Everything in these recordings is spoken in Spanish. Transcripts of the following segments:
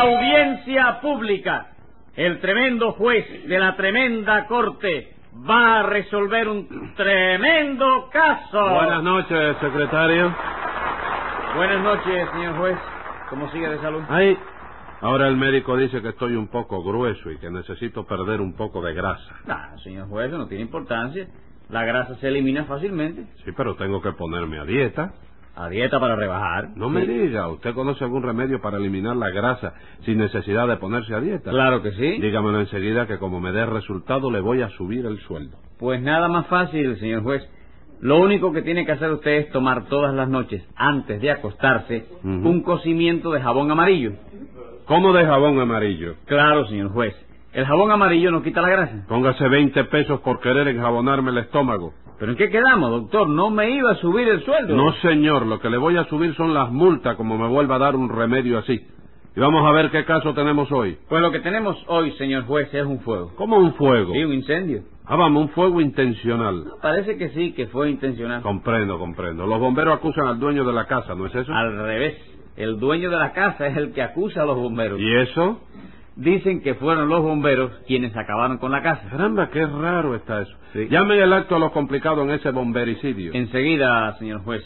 Audiencia pública. El tremendo juez de la tremenda corte va a resolver un tremendo caso. Buenas noches, secretario. Buenas noches, señor juez. ¿Cómo sigue de salud? Ay, ahora el médico dice que estoy un poco grueso y que necesito perder un poco de grasa. Ah, señor juez, no tiene importancia. La grasa se elimina fácilmente. Sí, pero tengo que ponerme a dieta. A dieta para rebajar. No me diga, ¿usted conoce algún remedio para eliminar la grasa sin necesidad de ponerse a dieta? Claro que sí. Dígamelo enseguida que como me dé resultado le voy a subir el sueldo. Pues nada más fácil, señor juez. Lo único que tiene que hacer usted es tomar todas las noches, antes de acostarse, un cocimiento de jabón amarillo. ¿Cómo de jabón amarillo? Claro, señor juez. El jabón amarillo no quita la grasa. Póngase 20 pesos por querer enjabonarme el estómago. ¿Pero en qué quedamos, doctor? No me iba a subir el sueldo. No, señor, lo que le voy a subir son las multas como me vuelva a dar un remedio así. Y vamos a ver qué caso tenemos hoy. Pues lo que tenemos hoy, señor juez, es un fuego. ¿Cómo un fuego? Sí, un incendio. Ah, vamos, un fuego intencional. Parece que sí, que fue intencional. Comprendo, comprendo. Los bomberos acusan al dueño de la casa, ¿no es eso? Al revés. El dueño de la casa es el que acusa a los bomberos. ¿Y eso? Dicen que fueron los bomberos quienes acabaron con la casa. Caramba, qué raro está eso. Sí. Llamen el acto a lo complicado en ese bombericidio. Enseguida, señor juez.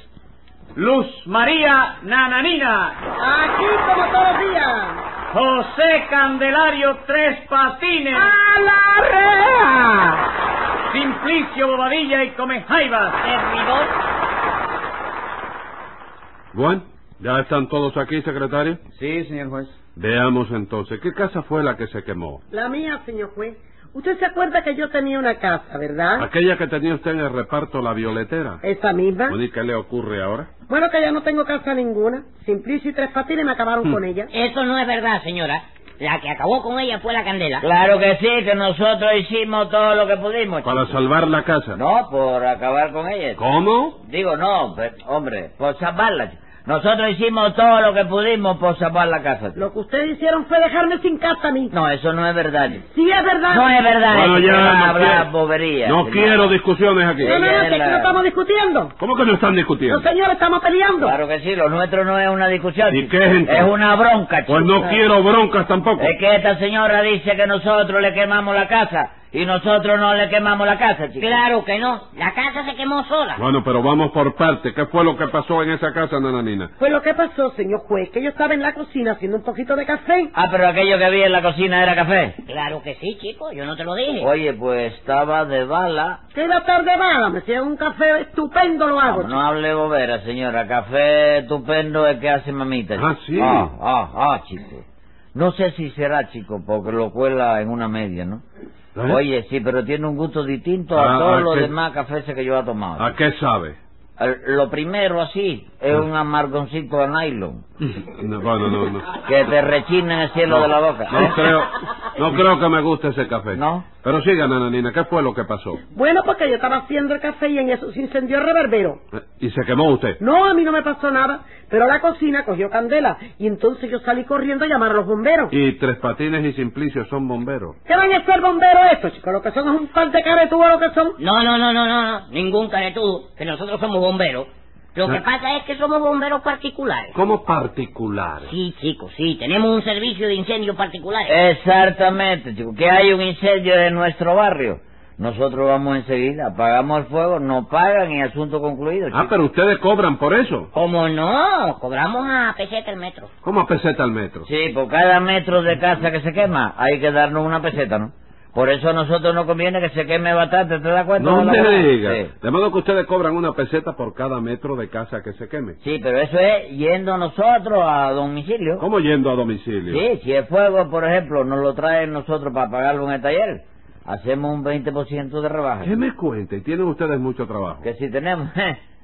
Luz María Nananina. Aquí como todos los días. José Candelario Tres Patines. ¡A la rea! Simplicio Bobadilla y Comejaivas. Servidor. Bueno, ¿ya están todos aquí, secretario? Sí, señor juez. Veamos entonces, ¿qué casa fue la que se quemó? La mía, señor juez. Usted se acuerda que yo tenía una casa, ¿verdad? Aquella que tenía usted en el reparto La Violetera. Esa misma. Bueno, ¿y qué le ocurre ahora? Bueno, que ya no tengo casa ninguna. Simplicio y Tres Patines me acabaron con ella. Eso no es verdad, señora. La que acabó con ella fue la candela. Claro que sí, que nosotros hicimos todo lo que pudimos. Para chico. salvar la casa. No, por acabar con ella. ¿Cómo? Digo, no, hombre, por salvarla. chico. Nosotros hicimos todo lo que pudimos por salvar la casa. Lo que ustedes hicieron fue dejarme sin casa a mí. No, eso no es verdad. chico. Sí, es verdad. No es verdad. Bueno, ya, no hablar quiero- bobería. No quiero discusiones aquí. No, no, no, que no estamos discutiendo. ¿Cómo que no están discutiendo? No, señor, estamos peleando. Claro que sí, lo nuestro no es una discusión. ¿Y chico. qué es entonces? Es una bronca, chico. Pues no quiero broncas tampoco. Es que esta señora dice que nosotros le quemamos la casa y nosotros no le quemamos la casa, chico. Claro que no. La casa se quemó sola. Bueno, pero vamos por parte. ¿Qué fue lo que pasó en esa casa, nananina? Pues lo que pasó, señor juez, que yo estaba en la cocina haciendo un poquito de café. Ah, pero aquello que había en la cocina era café. Claro que sí, chico. Yo no te lo dije. Oye, pues estaba de bala. Que iba tarde mala, me hacían un café estupendo lo hago. No, no hable bobera, señora. Café estupendo es que hace mamita. Ah, sí. Ah, ah, ah, chico. No sé si será, chico, porque lo cuela en una media, ¿no? ¿Eh? Oye, sí, pero tiene un gusto distinto Ah, a todos ¿a los qué? demás cafés que yo he tomado. ¿A qué sabe? Lo primero, así, es Ah. un amargoncito de nylon No, bueno, no, no. que te rechina en el cielo de la boca. No creo, no creo que me guste ese café. ¿No? Pero siga, nananina, ¿qué fue lo que pasó? Bueno, porque yo estaba haciendo el café y en eso se incendió el reverbero. Eh, ¿Y se quemó usted? No, a mí no me pasó nada, pero la cocina cogió candela y entonces yo salí corriendo a llamar a los bomberos. Y Tres Patines y Simplicio son bomberos. ¿Qué van a ser bomberos estos, chicos? Lo que son es un par de caretúas lo que son. No, no, no, no, no, no. Ningún caretudo. Que nosotros somos bomberos. Lo que Ah. pasa es que somos bomberos particulares. ¿Cómo particulares? Sí, chicos, sí. Tenemos un servicio de incendios particulares. Exactamente, chico. Que hay un incendio en nuestro barrio. Nosotros vamos enseguida, apagamos el fuego, nos pagan y asunto concluido. Ah, chico. pero ustedes cobran por eso. ¿Cómo no? Cobramos a peseta el metro. ¿Cómo a peseta al metro? Sí, por cada metro de casa que se quema hay que darnos una peseta, ¿no? Por eso a nosotros nos conviene que se queme bastante, ¿te das cuenta? No me verdad? diga. Sí. De modo que ustedes cobran una peseta por cada metro de casa que se queme. Sí, pero eso es yendo nosotros a domicilio. ¿Cómo yendo a domicilio? Sí, si el fuego, por ejemplo, nos lo traen nosotros para pagarlo en el taller, hacemos un 20% de rebaja. ¿Qué me cuenta? Y tienen ustedes mucho trabajo. Que si tenemos...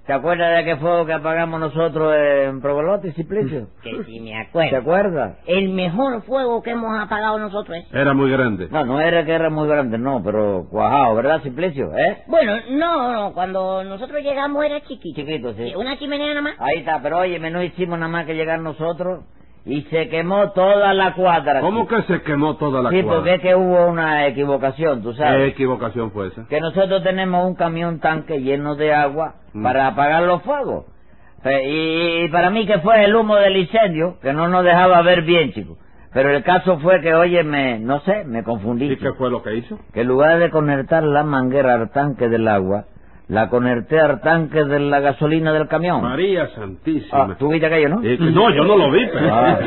¿Te acuerdas de aquel fuego que apagamos nosotros en Provelote, Simplicio? Que si me ¿Te acuerdo. acuerdas? El mejor fuego que hemos apagado nosotros es... Era muy grande. No, no era que era muy grande, no, pero cuajado, ¿verdad, Simplicio? ¿Eh? Bueno, no, no. Cuando nosotros llegamos era chiquito. Chiquito, sí. Una chimenea nada más. Ahí está, pero oye, no hicimos nada más que llegar nosotros y se quemó toda la cuadra. ¿Cómo que se quemó toda la Sí, cuadra? porque es que hubo una equivocación, tú ¿Qué sabes. equivocación fue esa? Que nosotros tenemos un camión tanque lleno de agua Mm. para apagar los fuegos. Y, y para mí que fue el humo del incendio, que no nos dejaba ver bien, chico. Pero el caso fue que, oye, me, no sé, me confundí. ¿Y qué fue lo que hizo? Que en lugar de conectar la manguera al tanque del agua, la conecté al tanque de la gasolina del camión. María Ah, Santísima. ¿Tú viste aquello, no? Y- no, yo no lo vi, pero... Ah.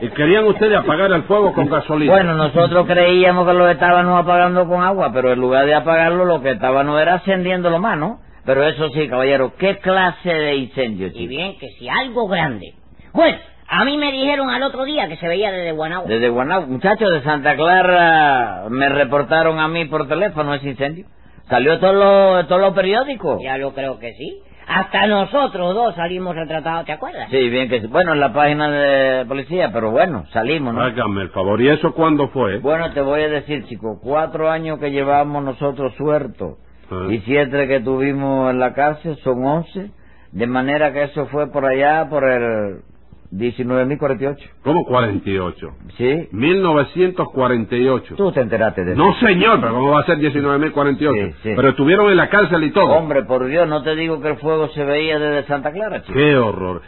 Y querían ustedes apagar el fuego con gasolina. Bueno, nosotros creíamos que lo estábamos apagando con agua, pero en lugar de apagarlo, lo que estábamos era ascendiéndolo más, ¿no? Pero eso sí, caballero, ¿qué clase de incendio, Y chico? bien, que si algo grande. Bueno, a mí me dijeron al otro día que se veía desde Guanagua. Desde Guanau, muchachos de Santa Clara me reportaron a mí por teléfono ese incendio. Salió todos los todos los periódicos. Ya lo creo que sí. Hasta nosotros dos salimos retratados, ¿te acuerdas? Sí, bien que sí. Bueno, en la página de policía, pero bueno, salimos, ¿no? Hágame el favor. ¿Y eso cuándo fue? Bueno, te voy a decir, chico, cuatro años que llevamos nosotros sueltos Ah. y siete que tuvimos en la cárcel son once, de manera que eso fue por allá, por el 19.048. ¿Cómo 48? ¿Sí? 1948. Tú te enteraste de eso. No, señor, pero ¿cómo va a ser 19.048? Sí, sí. Pero estuvieron en la cárcel y todo. Hombre, por Dios, no te digo que el fuego se veía desde Santa Clara, chico. Qué horror.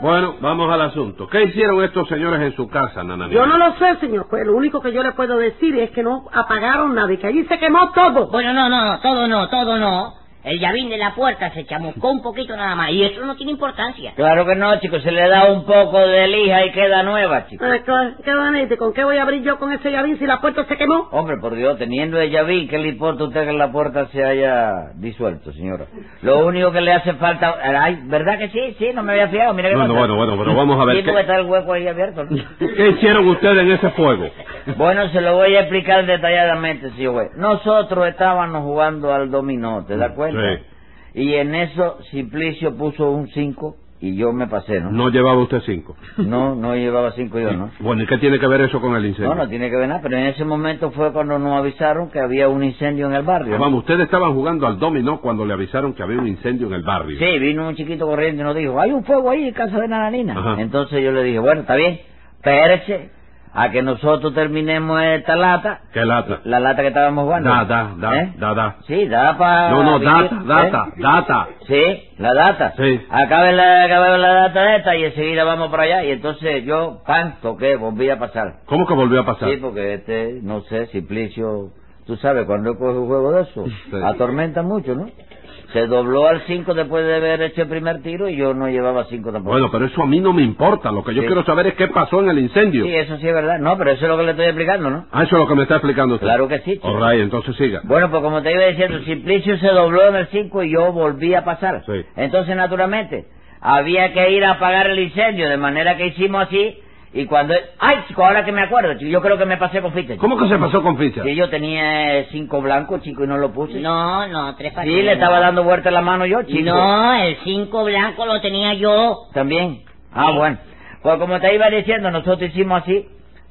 Bueno, vamos al asunto. ¿Qué hicieron estos señores en su casa, Nananina? Yo no lo sé, señor juez. Lo único que yo le puedo decir es que no apagaron nada y que allí se quemó todo. Bueno, no, no, no, todo no, todo no. El llavín de la puerta se chamuscó un poquito nada más. Y eso no tiene importancia. Claro que no, chico, se le da un poco de lija y queda nueva, chico. Ah, ¿Qué? ¿Con qué voy a abrir yo con ese llavín si la puerta se quemó? Hombre, por Dios, teniendo el llavín, ¿qué le importa a usted que la puerta se haya disuelto, señora? Lo único que le hace falta... Ay, ¿verdad que sí? Sí, no me había fijado, mira qué Bueno, pasa. bueno, bueno, pero vamos a ver Sí, qué- porque está el hueco ahí abierto, ¿no? ¿Qué hicieron ustedes en ese fuego? Bueno, se lo voy a explicar detalladamente, señor juez. Nosotros estábamos jugando al dominó, ¿te das cuenta? Sí. Y en eso Simplicio puso un 5 y yo me pasé, ¿no? No llevaba usted cinco. No, no llevaba 5 yo, ¿no? Bueno, ¿y qué tiene que ver eso con el incendio? No, no tiene que ver nada, pero en ese momento fue cuando nos avisaron que había un incendio en el barrio. Ah. Vamos, ustedes estaban jugando al dominó cuando le avisaron que había un incendio en el barrio. Sí, vino un chiquito corriendo y nos dijo, hay un fuego ahí en casa de Nananina. Ajá. Entonces yo le dije, bueno, está bien, espérese a que nosotros terminemos esta lata, ¿Qué lata? la lata que estábamos jugando. Da, da, da, ¿Eh? da, da. Sí, da para... No, no, data, data, data. Sí, la data. Sí. Acabe la, acabe la data esta y enseguida vamos para allá. Y entonces yo, pan, toqué, volví a pasar. ¿Cómo que volvió a pasar? Sí, porque este, no sé, Simplicio, tú sabes, cuando coge un juego de eso, Sí. atormenta mucho, ¿no? Se dobló al 5 después de haber hecho el primer tiro y yo no llevaba 5 tampoco. Bueno, pero eso a mí no me importa. Lo que yo Sí. quiero saber es qué pasó en el incendio. Sí, eso sí es verdad. No, pero eso es lo que le estoy explicando, ¿no? Ah, eso es lo que me está explicando usted. Claro que sí, chico. All right, entonces siga. Bueno, pues como te iba diciendo, Simplicio se dobló en el 5 y yo volví a pasar. Sí. Entonces, naturalmente, había que ir a apagar el incendio, de manera que hicimos así, y cuando... ¡Ay, chico, ahora que me acuerdo, chico, yo creo que me pasé con ficha. chico. ¿Cómo que se pasó con ficha? Sí, yo tenía eh, cinco blancos, chico, y no lo puse. No, no, tres Sí, patines. le estaba dando vuelta la mano yo, chico. No, el cinco blanco lo tenía yo. También. Ah, Sí. bueno. Pues como te iba diciendo, nosotros hicimos así,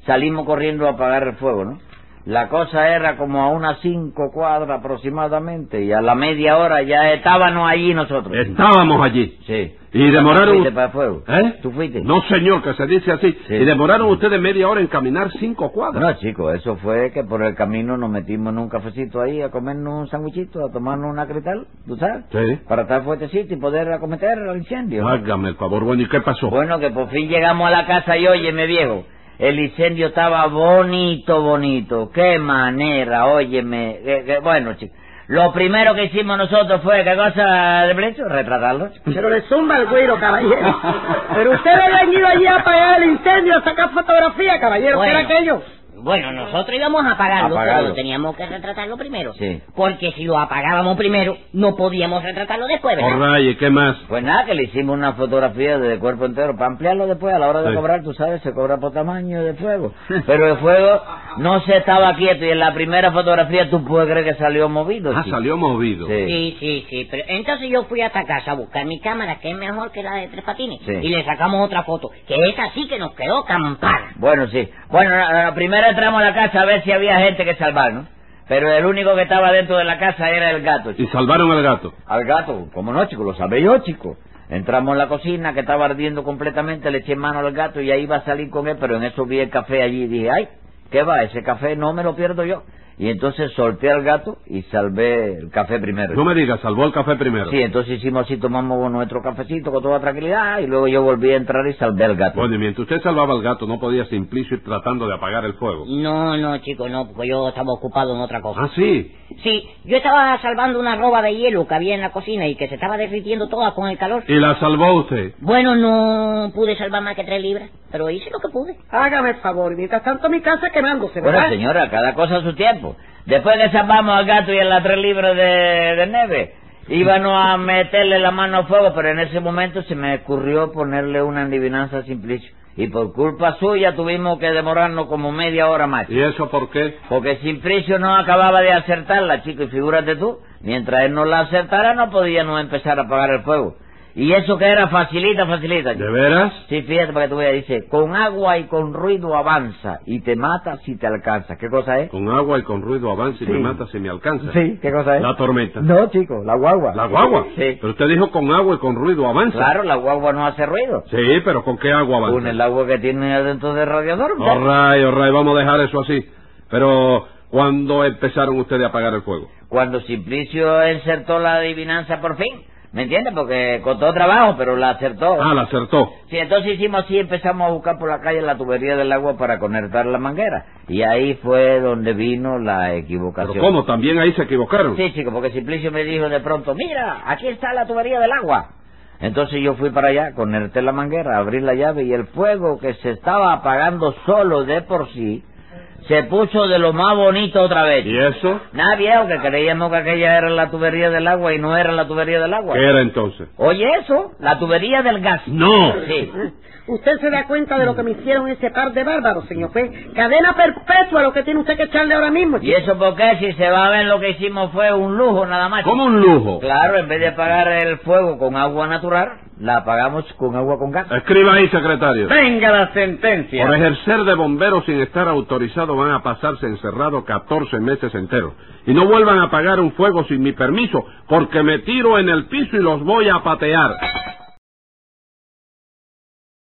salimos corriendo a apagar el fuego, ¿no? La cosa era como a unas cinco cuadras aproximadamente, y a la media hora ya estábamos allí nosotros. Estábamos allí. Sí. Y demoraron... ¿Tú fuiste para el fuego? ¿Eh? ¿Tú fuiste? No, señor, que se dice así. Sí. Y demoraron ustedes media hora en caminar cinco cuadras. No, chico, eso fue que por el camino nos metimos en un cafecito ahí a comernos un sandwichito, a tomarnos una crital, ¿tú sabes? Sí. Para estar fuertecito y poder acometer el incendio. Hágame el favor. Bueno, ¿y qué pasó? Bueno, que por fin llegamos a la casa y óyeme, viejo, el incendio estaba bonito, bonito. Qué manera, óyeme. que- que- bueno, chicos, lo primero que hicimos nosotros fue, ¿qué cosa de precio? Retratarlo. Pero le zumba el güiro, caballero. Pero ustedes habían ido allí a apagar el incendio, a sacar fotografía, caballero. ¿Qué era Bueno. aquello? Bueno, nosotros íbamos a apagarlo, Apagarlo. pero teníamos que retratarlo primero. Sí. Porque si lo apagábamos primero, no podíamos retratarlo después, ¿verdad? All right, ¿y qué más? Pues nada, que le hicimos una fotografía de cuerpo entero para ampliarlo después a la hora de Sí. cobrar, tú sabes, se cobra por tamaño de fuego. Pero el fuego no se estaba quieto y en la primera fotografía tú puedes creer que salió movido. Ah, chico. salió movido. Sí. Sí, sí, sí, pero entonces yo fui hasta casa a buscar mi cámara, que es mejor que la de Tres Patines, Sí. y le sacamos otra foto, que esa sí que nos quedó campana. Bueno, sí. Bueno, la- la- primero entramos a la casa a ver si había gente que salvar, ¿no? Pero el único que estaba dentro de la casa era el gato. Y salvaron al gato. Al gato, como no, chico, lo sabía yo, chico. Entramos en la cocina que estaba ardiendo completamente, le eché mano al gato y ahí iba a salir con él, pero en eso vi el café allí y dije, ay, ¿qué va? Ese café no me lo pierdo yo. Y entonces solté al gato y salvé el café primero. No me digas, salvó el café primero. Sí, entonces hicimos así, tomamos nuestro cafecito con toda tranquilidad y luego yo volví a entrar y salvé al gato. Bueno, y mientras usted salvaba al gato, no podía Simplicio ir tratando de apagar el fuego. No, no, chico, no, porque yo estaba ocupado en otra cosa. Ah, sí. Sí, yo estaba salvando una roba de hielo que había en la cocina y que se estaba derritiendo toda con el calor. ¿Y la salvó usted? Bueno, no pude salvar más que tres libras, pero hice lo que pude. Hágame el favor, y mientras tanto mi casa quemándose, Bueno, ¿verdad? señora, cada cosa a su tiempo. Después que salvamos al gato y a las tres libras de, de nieve, íbamos a meterle la mano al fuego, pero en ese momento se me ocurrió ponerle una adivinanza a Simplicio. Y por culpa suya tuvimos que demorarnos como media hora más. ¿Y eso por qué? Porque Simplicio no acababa de acertarla, chico, y figúrate tú, mientras él no la acertara no podíamos empezar a apagar el fuego. Y eso que era facilita, facilita. ¿De veras? Sí, fíjate para que tú veas, dice, con agua y con ruido avanza y te mata si te alcanza. ¿Qué cosa es? Con agua y con ruido avanza y Sí. me mata si me alcanza. ¿qué cosa La tormenta. No, chico, la guagua. ¿La guagua? Sí. Pero usted dijo con agua y con ruido avanza. Claro, la guagua no hace ruido. Sí, pero ¿con qué agua avanza? Con el agua que tiene adentro del radiador. All right, vamos a dejar eso así. Pero, ¿cuándo empezaron ustedes a apagar el fuego? Cuando Simplicio insertó la adivinanza por fin. ¿Me entiendes? Porque costó trabajo, pero la acertó. Ah, la acertó. Sí, entonces hicimos así, empezamos a buscar por la calle la tubería del agua para conectar la manguera. Y ahí fue donde vino la ¿Pero equivocación. cómo? ¿También ahí se equivocaron? Sí, chico, porque Simplicio me dijo de pronto, mira, aquí está la tubería del agua. Entonces yo fui para allá, conecté la manguera, abrí la llave y el fuego que se estaba apagando solo de por sí, se puso de lo más bonito otra vez. ¿Y eso? Nada viejo, que creíamos que aquella era la tubería del agua y no era la tubería del agua. ¿Qué era entonces? Oye eso, la tubería del gas. ¡No! Sí. Usted se da cuenta de lo que me hicieron ese par de bárbaros, señor juez. Cadena perpetua lo que tiene usted que echarle ahora mismo. ¿Y eso por qué? Si se va a ver lo que hicimos fue un lujo nada más. ¿Cómo un lujo? Claro, en vez de apagar el fuego con agua natural, la apagamos con agua con gas. Escriba ahí, secretario. Venga la sentencia. Por ejercer de bombero sin estar autorizado van a pasarse encerrados 14 meses enteros. Y no vuelvan a apagar un fuego sin mi permiso, porque me tiro en el piso y los voy a patear.